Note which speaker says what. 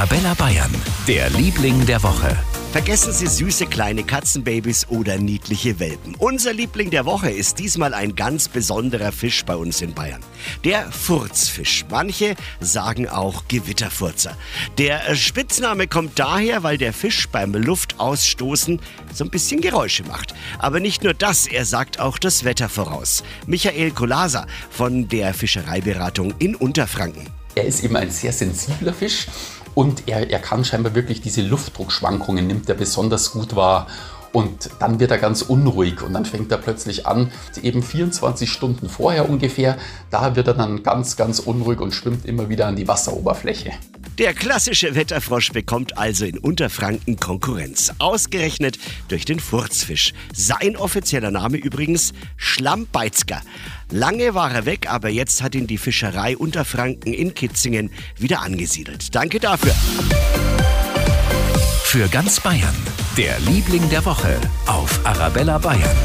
Speaker 1: Arabella Bayern, der Liebling der Woche.
Speaker 2: Vergessen Sie süße kleine Katzenbabys oder niedliche Welpen. Unser Liebling der Woche ist diesmal ein ganz besonderer Fisch bei uns in Bayern. Der Furzfisch. Manche sagen auch Gewitterfurzer. Der Spitzname kommt daher, weil der Fisch beim Luftausstoßen so ein bisschen Geräusche macht. Aber nicht nur das, er sagt auch das Wetter voraus. Michael Kolasa von der Fischereiberatung in Unterfranken.
Speaker 3: Er ist eben ein sehr sensibler Fisch und er, er kann scheinbar wirklich diese Luftdruckschwankungen, nimmt er besonders gut wahr. Und dann wird er ganz unruhig und dann fängt er plötzlich an, eben 24 Stunden vorher ungefähr, da wird er dann ganz, ganz unruhig und schwimmt immer wieder an die Wasseroberfläche.
Speaker 2: Der klassische Wetterfrosch bekommt also in Unterfranken Konkurrenz. Ausgerechnet durch den Furzfisch. Sein offizieller Name übrigens Schlammbeitzger. Lange war er weg, aber jetzt hat ihn die Fischerei Unterfranken in Kitzingen wieder angesiedelt. Danke dafür.
Speaker 1: Für ganz Bayern, der Liebling der Woche auf Arabella Bayern.